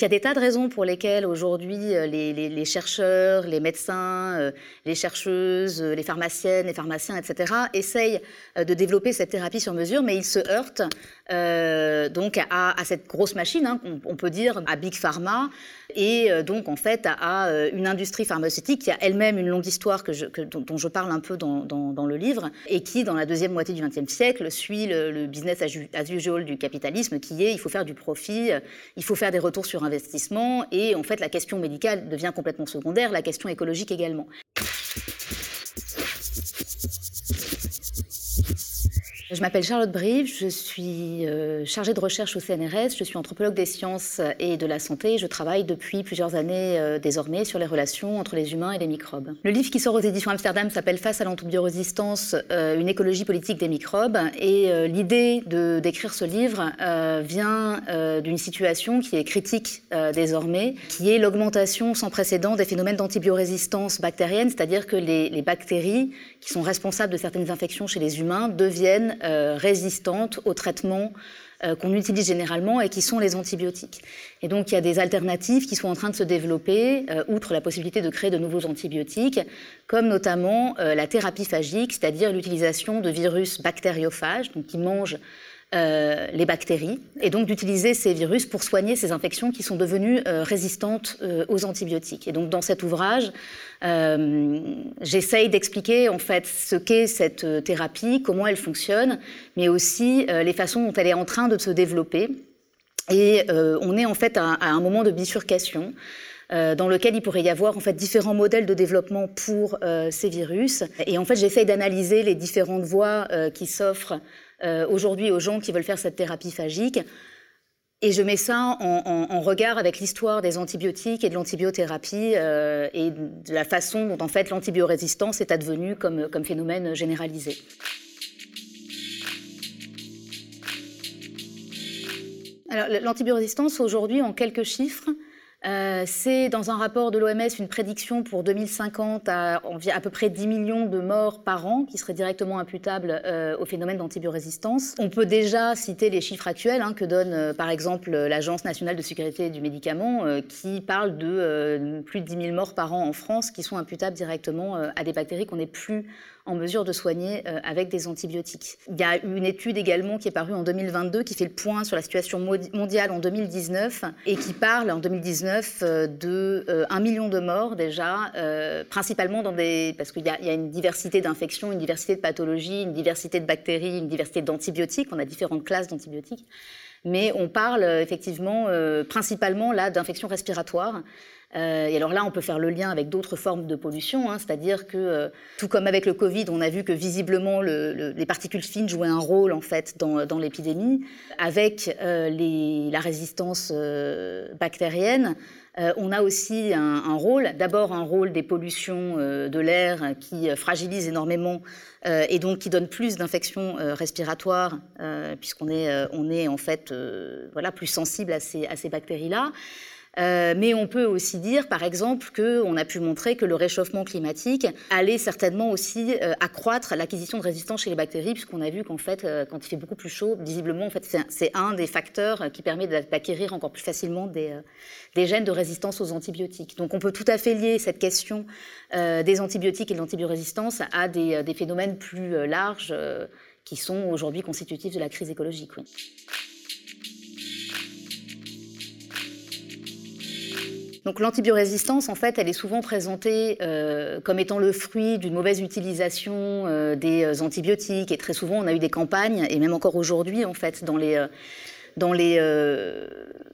Il y a des tas de raisons pour lesquelles aujourd'hui euh, les, chercheurs, les médecins, euh, les chercheuses, euh, les pharmaciennes, les pharmaciens, etc., essayent de développer cette thérapie sur mesure, mais ils se heurtent donc à, cette grosse machine, hein, on, peut dire, à Big Pharma, et donc en fait à, une industrie pharmaceutique qui a elle-même une longue histoire dont, je parle un peu dans, le livre, et qui, dans la deuxième moitié du XXe siècle, suit le, business as usual du capitalisme, qui est il faut faire du profit, il faut faire des retours sur investissement et en fait la question médicale devient complètement secondaire, la question écologique également. Je m'appelle Charlotte Brive, je suis euh, chargée de recherche au CNRS, je suis anthropologue des sciences et de la santé. Je travaille depuis plusieurs années euh, désormais sur les relations entre les humains et les microbes. Le livre qui sort aux éditions Amsterdam s'appelle Face à l'antibiorésistance, euh, une écologie politique des microbes. Et l'idée de d'écrire ce livre vient d'une situation qui est critique désormais, qui est l'augmentation sans précédent des phénomènes d'antibiorésistance bactérienne, c'est-à-dire que les, les bactéries qui sont responsables de certaines infections chez les humains deviennent euh, résistantes aux traitements euh, qu'on utilise généralement et qui sont les antibiotiques. Et donc il y a des alternatives qui sont en train de se développer, euh, outre la possibilité de créer de nouveaux antibiotiques, comme notamment la thérapie phagique, c'est-à-dire l'utilisation de virus bactériophages, donc qui mangent euh, les bactéries, et donc d'utiliser ces virus pour soigner ces infections qui sont devenues euh, résistantes euh, aux antibiotiques. Et donc dans cet ouvrage, j'essaye d'expliquer en fait ce qu'est cette thérapie, comment elle fonctionne, mais aussi les façons dont elle est en train de se développer. Et on est en fait à, à un moment de bifurcation. dans lequel il pourrait y avoir en fait différents modèles de développement pour ces virus. Et en fait, j'essaye d'analyser les différentes voies qui s'offrent euh, aujourd'hui aux gens qui veulent faire cette thérapie phagique. Et je mets ça en, regard avec l'histoire des antibiotiques et de l'antibiothérapie euh, et de la façon dont en fait l'antibiorésistance est advenue comme, comme phénomène généralisé. Alors l'antibiorésistance aujourd'hui en quelques chiffres, euh, c'est dans un rapport de l'OMS une prédiction pour 2050 à, à peu près 10 millions de morts par an qui seraient directement imputables euh, au phénomène d'antibiorésistance. On peut déjà citer les chiffres actuels hein, que donne euh, par exemple l'Agence nationale de sécurité du médicament qui parle de plus de 10 000 morts par an en France qui sont imputables directement à des bactéries qu'on n'est plus en mesure de soigner euh, avec des antibiotiques. Il y a une étude également qui est parue en 2022 qui fait le point sur la situation mondiale en 2019 et qui parle en 2019 euh, de 1 euh, million de morts déjà, principalement dans des... parce qu'il y, a une diversité d'infections, une diversité de pathologies, une diversité de bactéries, une diversité d'antibiotiques. On a différentes classes d'antibiotiques. Mais on parle effectivement principalement là d'infections respiratoires. Euh, et alors là, on peut faire le lien avec d'autres formes de pollution, hein, c'est-à-dire que, euh, tout comme avec le Covid, on a vu que visiblement les particules fines jouaient un rôle en fait dans, l'épidémie. Avec euh, la résistance bactérienne, on a aussi un, rôle, d'abord un rôle des pollutions de l'air qui fragilisent énormément et donc qui donne plus d'infections respiratoires puisqu'on est, en fait voilà, plus sensible à ces, à ces bactéries-là. Euh, mais on peut aussi dire, par exemple, qu'on a pu montrer que le réchauffement climatique allait certainement aussi euh, accroître l'acquisition de résistance chez les bactéries, puisqu'on a vu qu'en fait, euh, quand il fait beaucoup plus chaud, visiblement, en fait, c'est un des facteurs qui permet d'acquérir encore plus facilement des, gènes de résistance aux antibiotiques. Donc, on peut tout à fait lier cette question des antibiotiques et de l'antibiorésistance à des, phénomènes plus larges qui sont aujourd'hui constitutifs de la crise écologique. Donc l'antibiorésistance, en fait, elle est souvent présentée euh, comme étant le fruit d'une mauvaise utilisation euh, des euh, antibiotiques. Et très souvent, on a eu des campagnes, et même encore aujourd'hui, en fait, dans les, dans les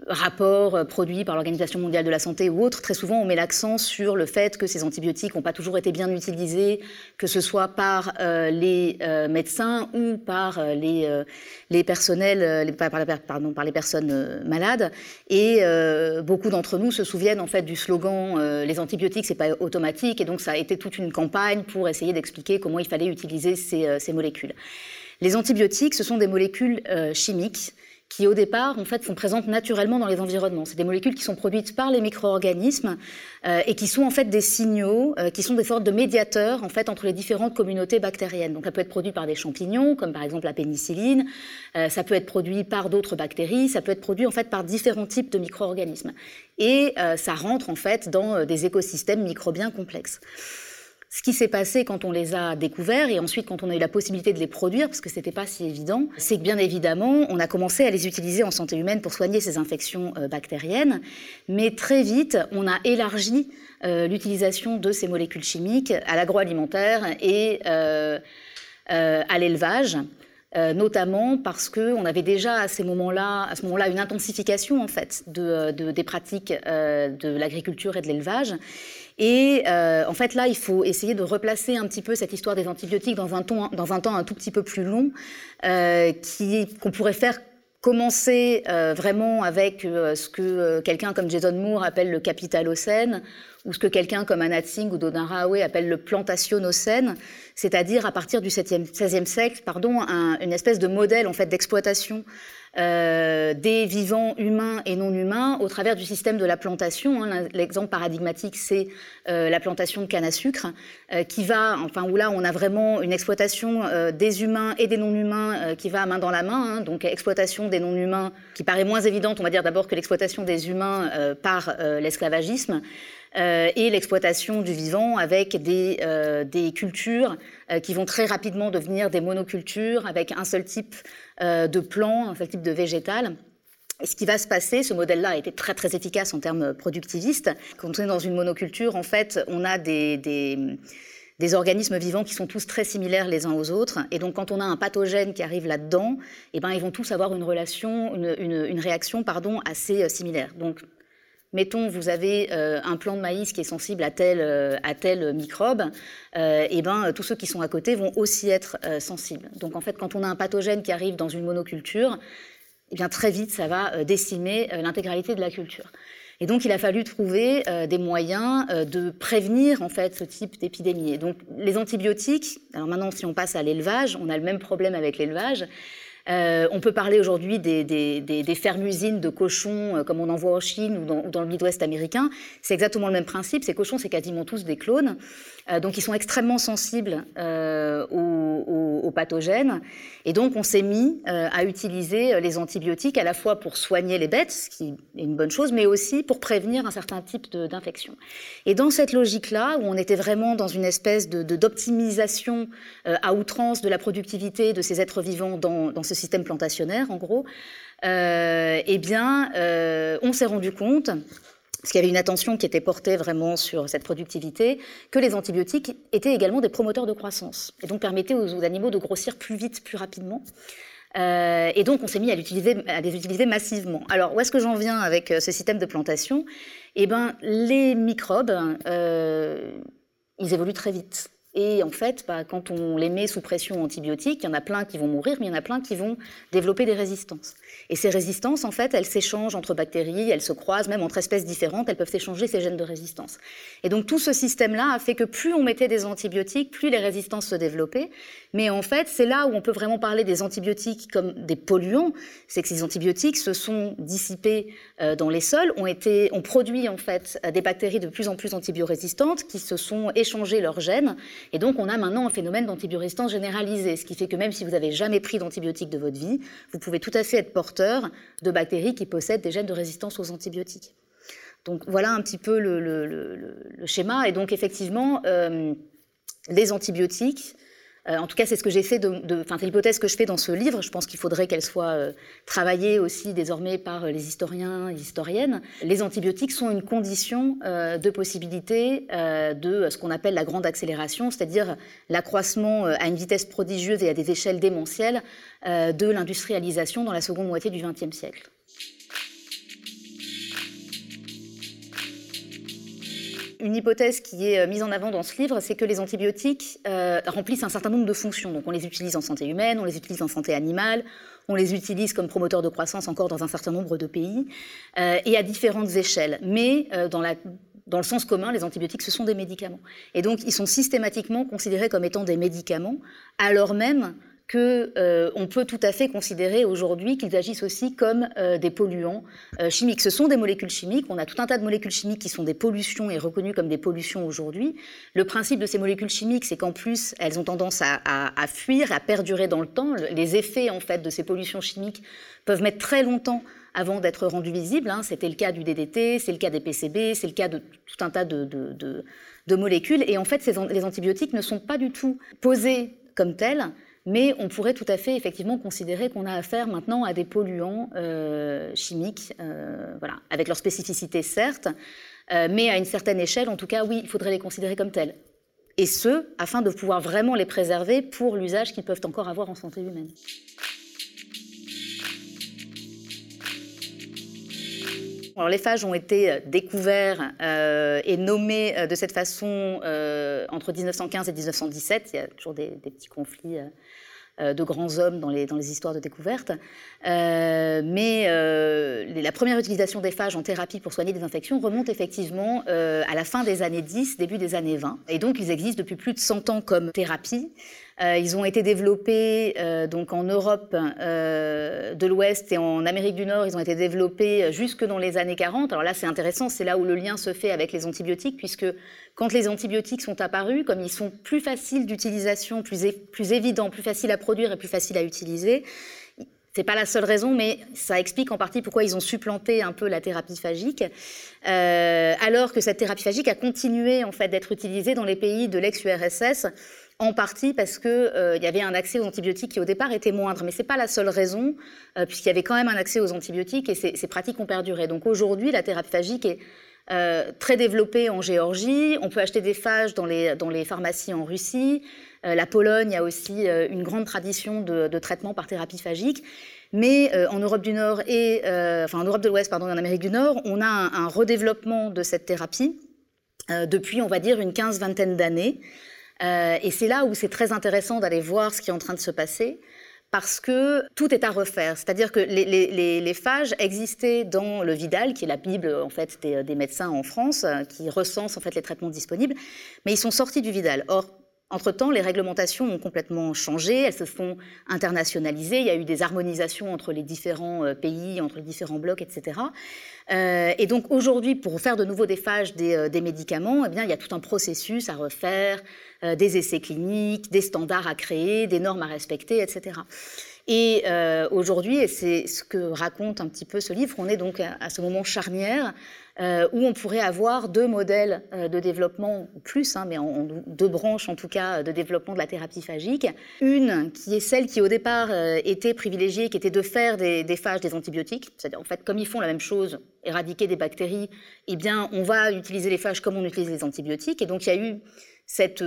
rapports produits par l'Organisation mondiale de la santé ou autres, très souvent on met l'accent sur le fait que ces antibiotiques n'ont pas toujours été bien utilisés, que ce soit par les médecins ou par les, personnels, par, pardon, par les personnes malades. Et beaucoup d'entre nous se souviennent en fait du slogan les antibiotiques c'est pas automatique et donc ça a été toute une campagne pour essayer d'expliquer comment il fallait utiliser ces, ces molécules. Les antibiotiques, ce sont des molécules chimiques qui au départ en fait sont présentes naturellement dans les environnements. C'est des molécules qui sont produites par les micro-organismes euh, et qui sont en fait des signaux, euh, qui sont des sortes de médiateurs en fait entre les différentes communautés bactériennes. Donc ça peut être produit par des champignons, comme par exemple la pénicilline, euh, ça peut être produit par d'autres bactéries, ça peut être produit en fait par différents types de micro-organismes. Et ça rentre en fait dans des écosystèmes microbiens complexes. Ce qui s'est passé quand on les a découverts et ensuite quand on a eu la possibilité de les produire, parce que ce n'était pas si évident, c'est que bien évidemment, on a commencé à les utiliser en santé humaine pour soigner ces infections euh, bactériennes, mais très vite, on a élargi euh, l'utilisation de ces molécules chimiques à l'agroalimentaire et euh, à l'élevage. notamment parce qu'on avait déjà à, moments-là, à ce moment-là une intensification en fait de, des pratiques de l'agriculture et de l'élevage et euh, en fait, là, il faut essayer de replacer un petit peu cette histoire des antibiotiques dans un, temps, dans un temps un tout petit peu plus long, euh, qu'on pourrait faire commencer euh, vraiment avec ce que quelqu'un comme Jason Moore appelle le capitalocène, ou ce que quelqu'un comme Anat Singh ou Dodin Raoui appelle le plantationocène, c'est-à-dire à partir du XVIe siècle, pardon, une espèce de modèle en fait d'exploitation euh, des vivants humains et non humains au travers du système de la plantation. Hein. L'exemple paradigmatique, c'est euh, la plantation de canne à sucre, euh, qui va, enfin où là on a vraiment une exploitation des humains et des non humains qui va main dans la main. Hein. donc exploitation des non humains qui paraît moins évidente, on va dire d'abord que l'exploitation des humains par l'esclavagisme. Euh, et l'exploitation du vivant avec des, euh, cultures euh, qui vont très rapidement devenir des monocultures avec un seul type de plant, un seul type de végétal. Et ce qui va se passer, ce modèle-là a été très très efficace en termes productivistes. Quand on est dans une monoculture, en fait, on a des, organismes vivants qui sont tous très similaires les uns aux autres. Et donc, quand on a un pathogène qui arrive là-dedans, eh ben, ils vont tous avoir une relation, une réaction, pardon, assez similaire. Donc, mettons, vous avez euh, un plant de maïs qui est sensible à tel, euh, à tel microbe, euh, et ben, tous ceux qui sont à côté vont aussi être sensibles. Donc en fait, quand on a un pathogène qui arrive dans une monoculture, eh bien, très vite, ça va décimer l'intégralité de la culture. Et donc, il a fallu trouver des moyens de prévenir en fait ce type d'épidémie. donc, les antibiotiques. Alors maintenant, si on passe à l'élevage, on a le même problème avec l'élevage. Euh, on peut parler aujourd'hui des, des, fermes-usines de cochons, euh, comme on en voit en Chine ou dans, le Midwest américain. C'est exactement le même principe. Ces cochons, c'est quasiment tous des clones. Euh, donc, ils sont extrêmement sensibles aux, pathogènes. Et donc, on s'est mis à utiliser les antibiotiques à la fois pour soigner les bêtes, ce qui est une bonne chose, mais aussi pour prévenir un certain type d'infection. Et dans cette logique-là, où on était vraiment dans une espèce d'optimisation de, à outrance de la productivité de ces êtres vivants dans, ce système plantationnaire, en gros, euh, eh bien, euh, on s'est rendu compte parce qu'il y avait une attention qui était portée vraiment sur cette productivité, que les antibiotiques étaient également des promoteurs de croissance, et donc permettaient aux, animaux de grossir plus vite, plus rapidement. Euh, et donc on s'est mis à, les utiliser massivement. Alors où est-ce que j'en viens avec ce système de plantation? Eh bien, les microbes, ils évoluent très vite. Et en fait, bah, quand on les met sous pression antibiotique, il y en a plein qui vont mourir, mais il y en a plein qui vont développer des résistances. Et ces résistances, en fait, elles s'échangent entre bactéries, elles se croisent, même entre espèces différentes, elles peuvent s'échanger ces gènes de résistance. Et donc tout ce système-là a fait que plus on mettait des antibiotiques, plus les résistances se développaient. Mais en fait, c'est là où on peut vraiment parler des antibiotiques comme des polluants. C'est que ces antibiotiques se sont dissipés euh, dans les sols, ont, produit en fait des bactéries de plus en plus antibiorésistantes qui se sont échangées leurs gènes. Et donc on a maintenant un phénomène d'antibiorésistance généralisé, ce qui fait que même si vous n'avez jamais pris d'antibiotiques de votre vie, vous pouvez tout à fait être porteur de bactéries qui possèdent des gènes de résistance aux antibiotiques. Donc voilà un petit peu le, schéma. Et donc effectivement, euh, les antibiotiques euh, en tout cas, c'est ce que j'ai fait, de, enfin, l'hypothèse que je fais dans ce livre. Je pense qu'il faudrait qu'elle soit euh, travaillée aussi désormais par euh, les historiens et historiennes. Les antibiotiques sont une condition de possibilité de ce qu'on appelle la grande accélération, c'est-à-dire l'accroissement à une vitesse prodigieuse et à des échelles démentielles de l'industrialisation dans la seconde moitié du XXe siècle. Une hypothèse qui est euh, mise en avant dans ce livre, c'est que les antibiotiques euh, remplissent un certain nombre de fonctions. Donc on les utilise en santé humaine, on les utilise en santé animale, on les utilise comme promoteurs de croissance encore dans un certain nombre de pays, euh, et à différentes échelles. Mais dans, dans le sens commun, les antibiotiques, ce sont des médicaments. Et donc ils sont systématiquement considérés comme étant des médicaments, alors même qu'on euh, peut tout à fait considérer aujourd'hui qu'ils agissent aussi comme euh, des polluants euh, chimiques. Ce sont des molécules chimiques. On a tout un tas de molécules chimiques qui sont des pollutions et reconnues comme des pollutions aujourd'hui. Le principe de ces molécules chimiques, c'est qu'en plus, elles ont tendance à, fuir, à perdurer dans le temps. Les effets en fait de ces pollutions chimiques peuvent mettre très longtemps avant d'être rendus visibles. Hein. C'était le cas du DDT, c'est le cas des PCB, c'est le cas de tout un tas de, molécules. Et en fait, les antibiotiques ne sont pas du tout posés comme tels mais on pourrait tout à fait effectivement considérer qu'on a affaire maintenant à des polluants euh, chimiques, euh, voilà, avec leur spécificité certes, euh, mais à une certaine échelle, en tout cas, oui, il faudrait les considérer comme tels. Et ce, afin de pouvoir vraiment les préserver pour l'usage qu'ils peuvent encore avoir en santé humaine. Alors, les phages ont été découverts et nommés de cette façon entre 1915 et 1917. Il y a toujours des, petits conflits euh, de grands hommes dans les, dans les histoires de découverte. Euh, mais euh, la première utilisation des phages en thérapie pour soigner des infections remonte effectivement à la fin des années 10, début des années 20. Et donc, ils existent depuis plus de 100 ans comme thérapie. Euh, ils ont été développés euh, donc en Europe euh, de l'Ouest et en Amérique du Nord. Ils ont été développés jusque dans les années 40. Alors là, c'est intéressant, c'est là où le lien se fait avec les antibiotiques, puisque quand les antibiotiques sont apparus, comme ils sont plus faciles d'utilisation, plus, plus évidents, plus faciles à produire et plus faciles à utiliser, c'est pas la seule raison, mais ça explique en partie pourquoi ils ont supplanté un peu la thérapie phagique, alors que cette thérapie phagique a continué en fait d'être utilisée dans les pays de l'ex-URSS en partie parce qu'il euh, y avait un accès aux antibiotiques qui au départ était moindre. Mais ce n'est pas la seule raison, euh, puisqu'il y avait quand même un accès aux antibiotiques et ces, pratiques ont perduré. Donc aujourd'hui, la thérapie phagique est euh, très développée en Géorgie. On peut acheter des phages dans les, pharmacies en Russie. la Pologne a aussi une grande tradition de, traitement par thérapie phagique. Mais en Europe du Nord et enfin en Europe de l'Ouest, pardon, et en Amérique du Nord, on a un, un redéveloppement de cette thérapie depuis, on va dire, une quinze vingtaine d'années. Euh, et c'est là où c'est très intéressant d'aller voir ce qui est en train de se passer parce que tout est à refaire. C'est-à-dire que les, phages existaient dans le Vidal, qui est la Bible en fait des, médecins en France, euh, qui recense en fait les traitements disponibles, mais ils sont sortis du Vidal. Or, entre-temps, les réglementations ont complètement changé, elles se sont internationalisées, il y a eu des harmonisations entre les différents euh, pays, entre les différents blocs, etc. Euh, et donc aujourd'hui, pour faire de nouveau des phages des, euh, médicaments, eh bien, il y a tout un processus à refaire, des essais cliniques, des standards à créer, des normes à respecter, etc. Et aujourd'hui, et c'est ce que raconte un petit peu ce livre, on est donc à ce moment charnière euh, où on pourrait avoir deux modèles euh, de développement, plus, hein, mais deux branches en tout cas, de développement de la thérapie phagique. Une qui est celle qui au départ euh, était privilégiée, qui était de faire des, des phages des antibiotiques. C'est-à-dire en fait, comme ils font la même chose, éradiquer des bactéries, eh bien on va utiliser les phages comme on utilise les antibiotiques. Et donc il y a eu cette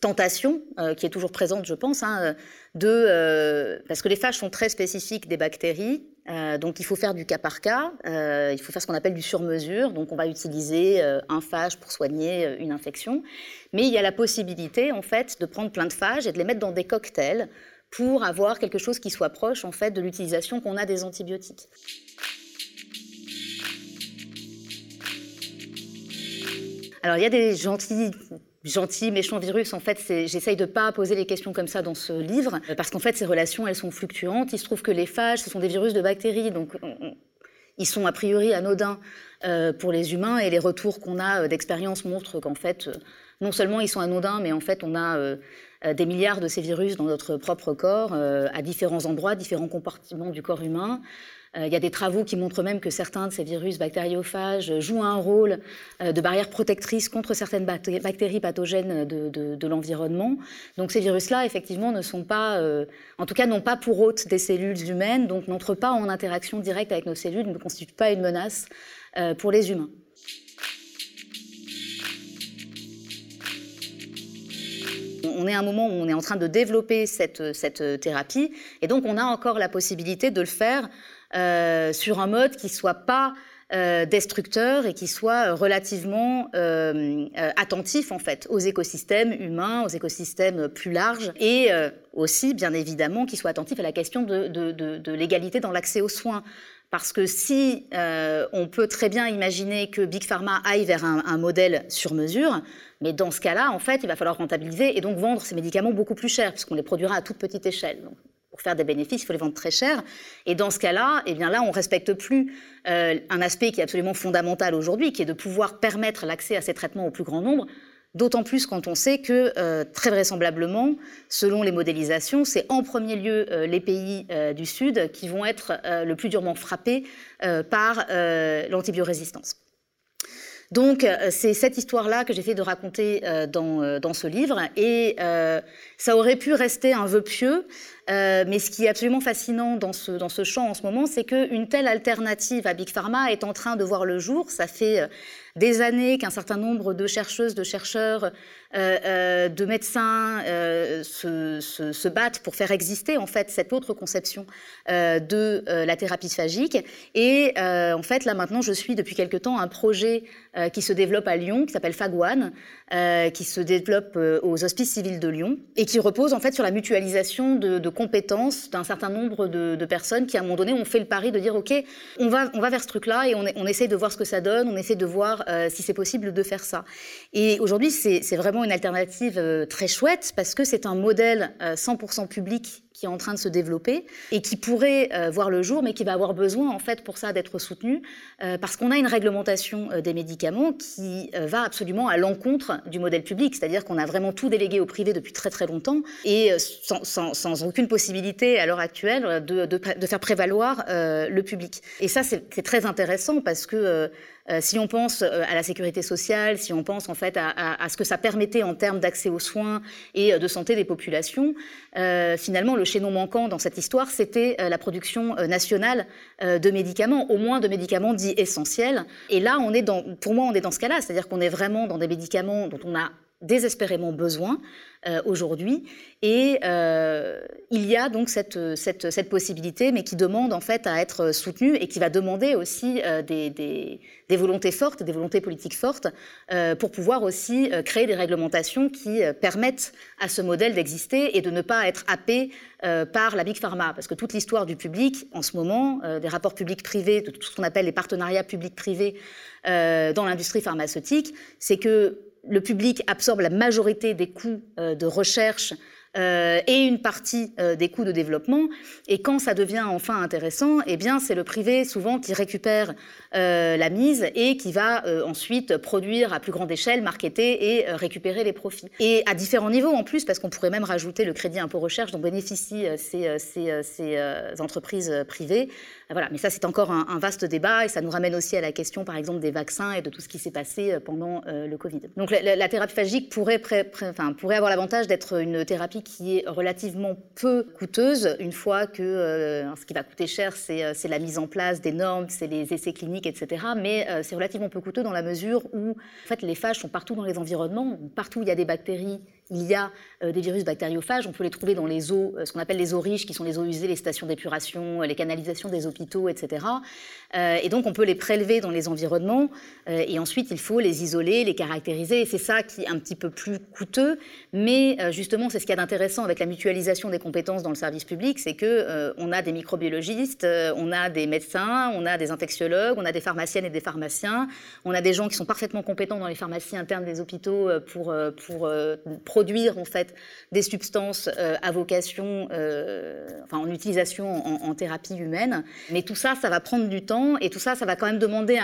tentation, qui est toujours présente, je pense, hein, de, parce que les phages sont très spécifiques des bactéries, euh, donc il faut faire du cas par cas, euh, il faut faire ce qu'on appelle du sur-mesure, donc on va utiliser euh, un phage pour soigner une infection, mais il y a la possibilité en fait de prendre plein de phages et de les mettre dans des cocktails pour avoir quelque chose qui soit proche en fait de l'utilisation qu'on a des antibiotiques. Alors il y a des gentils gentil, méchant virus, en fait, j'essaye de pas poser les questions comme ça dans ce livre, parce qu'en fait, ces relations, elles sont fluctuantes. Il se trouve que les phages, ce sont des virus de bactéries, donc ils sont a priori anodins euh, pour les humains, et les retours qu'on a euh, d'expérience montrent qu'en fait, euh, non seulement ils sont anodins, mais en fait, on a des milliards de ces virus dans notre propre corps, à différents endroits, différents compartiments du corps humain. Euh, il y a des travaux qui montrent même que certains de ces virus bactériophages jouent un rôle euh, de barrière protectrice contre certaines bactéries pathogènes de, l'environnement. Donc ces virus-là, effectivement, ne sont pas, euh, en tout cas, n'ont pas pour hôte des cellules humaines, donc n'entrent pas en interaction directe avec nos cellules, ne constituent pas une menace pour les humains. on est à un moment où on est en train de développer cette, cette, thérapie, et donc on a encore la possibilité de le faire euh, sur un mode qui soit pas euh, destructeur et qui soit relativement euh, attentif en fait aux écosystèmes humains, aux écosystèmes plus larges et aussi bien évidemment qui soit attentif à la question de, de l'égalité dans l'accès aux soins. Parce que si on peut très bien imaginer que Big Pharma aille vers un, modèle sur mesure, mais dans ce cas-là, en fait, il va falloir rentabiliser et donc vendre ces médicaments beaucoup plus cher, puisqu'on les produira à toute petite échelle pour faire des bénéfices, il faut les vendre très cher. Et dans ce cas-là, eh bien là, on respecte plus euh, un aspect qui est absolument fondamental aujourd'hui, qui est de pouvoir permettre l'accès à ces traitements au plus grand nombre. D'autant plus quand on sait que, euh, très vraisemblablement, selon les modélisations, c'est en premier lieu euh, les pays du Sud qui vont être le plus durement frappés par l'antibiorésistance. Donc, c'est cette histoire-là que j'essaie de raconter dans, dans, ce livre. Et ça aurait pu rester un vœu pieux, euh, mais ce qui est absolument fascinant dans ce, dans ce champ en ce moment, c'est qu'une telle alternative à Big Pharma est en train de voir le jour. Ça fait euh, des années qu'un certain nombre de chercheuses, de chercheurs, euh, de médecins se, battent pour faire exister en fait cette autre conception de la thérapie phagique. Et en fait, là maintenant, je suis depuis quelque temps un projet qui se développe à Lyon, qui s'appelle Fagwan, qui se développe aux Hospices civils de Lyon et qui repose en fait sur la mutualisation de, de compétences d'un certain nombre de, personnes qui, à un moment donné, ont fait le pari de dire, OK, on va, on va vers ce truc-là et on, on essaie de voir ce que ça donne, on essaie de voir euh, si c'est possible de faire ça. Et aujourd'hui, c'est vraiment une alternative euh, très chouette parce que c'est un modèle 100% euh, public qui est en train de se développer et qui pourrait euh, voir le jour, mais qui va avoir besoin en fait pour ça d'être soutenu, euh, parce qu'on a une réglementation euh, des médicaments qui va absolument à l'encontre du modèle public, c'est-à-dire qu'on a vraiment tout délégué au privé depuis très très longtemps et sans, aucune possibilité à l'heure actuelle de, faire prévaloir le public. Et ça c'est très intéressant parce que euh, si on pense euh, à la sécurité sociale, si on pense en fait à, ce que ça permettait en termes d'accès aux soins et euh, de santé des populations, finalement le chaînon manquant dans cette histoire, c'était la production nationale de médicaments, au moins de médicaments dits essentiels. Et là, on est dans, pour moi, on est dans ce cas-là, c'est-à-dire qu'on est vraiment dans des médicaments dont on a désespérément besoin euh, aujourd'hui. Et euh, il y a donc cette, possibilité, mais qui demande en fait à être soutenue et qui va demander aussi euh, des, des, des, volontés fortes, des volontés politiques fortes, pour pouvoir aussi créer des réglementations qui permettent à ce modèle d'exister et de ne pas être happé par la Big Pharma. Parce que toute l'histoire du public, en ce moment, des rapports publics-privés, de tout ce qu'on appelle les partenariats publics-privés dans l'industrie pharmaceutique, c'est que le public absorbe la majorité des coûts euh, de recherche euh, et une partie euh, des coûts de développement. Et quand ça devient enfin intéressant, eh bien, c'est le privé souvent qui récupère euh, la mise et qui va ensuite produire à plus grande échelle, marketer et récupérer les profits. Et à différents niveaux en plus, parce qu'on pourrait même rajouter le crédit impôt recherche dont bénéficient ces, ces, entreprises privées. Voilà, mais ça c'est encore un, vaste débat et ça nous ramène aussi à la question, par exemple, des vaccins et de tout ce qui s'est passé pendant le Covid. Donc la, thérapie phagique pourrait avoir l'avantage d'être une thérapie qui est relativement peu coûteuse, une fois que euh, ce qui va coûter cher, c'est euh, la mise en place des normes, c'est les essais cliniques, etc. Mais euh, c'est relativement peu coûteux dans la mesure où en fait, les phages sont partout dans les environnements, partout où il y a des bactéries, il y a des virus bactériophages, on peut les trouver dans les eaux, ce qu'on appelle les eaux riches, qui sont les eaux usées, les stations d'épuration, les canalisations des hôpitaux, etc. et donc on peut les prélever dans les environnements, et ensuite il faut les isoler, les caractériser, et c'est ça qui est un petit peu plus coûteux, mais justement c'est ce qu'il y a d'intéressant intéressant avec la mutualisation des compétences dans le service public, c'est que euh, on a des microbiologistes, euh, on a des médecins, on a des infectiologues, on a des pharmaciennes et des pharmaciens, on a des gens qui sont parfaitement compétents dans les pharmacies internes des hôpitaux euh, pour, pour produire en fait des substances à vocation, enfin en utilisation en, thérapie humaine. Mais tout ça, ça va prendre du temps et tout ça, ça va quand même demander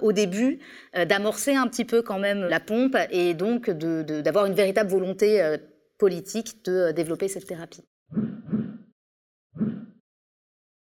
au début d'amorcer un petit peu quand même la pompe et donc d'avoir une véritable volonté politique de développer cette thérapie.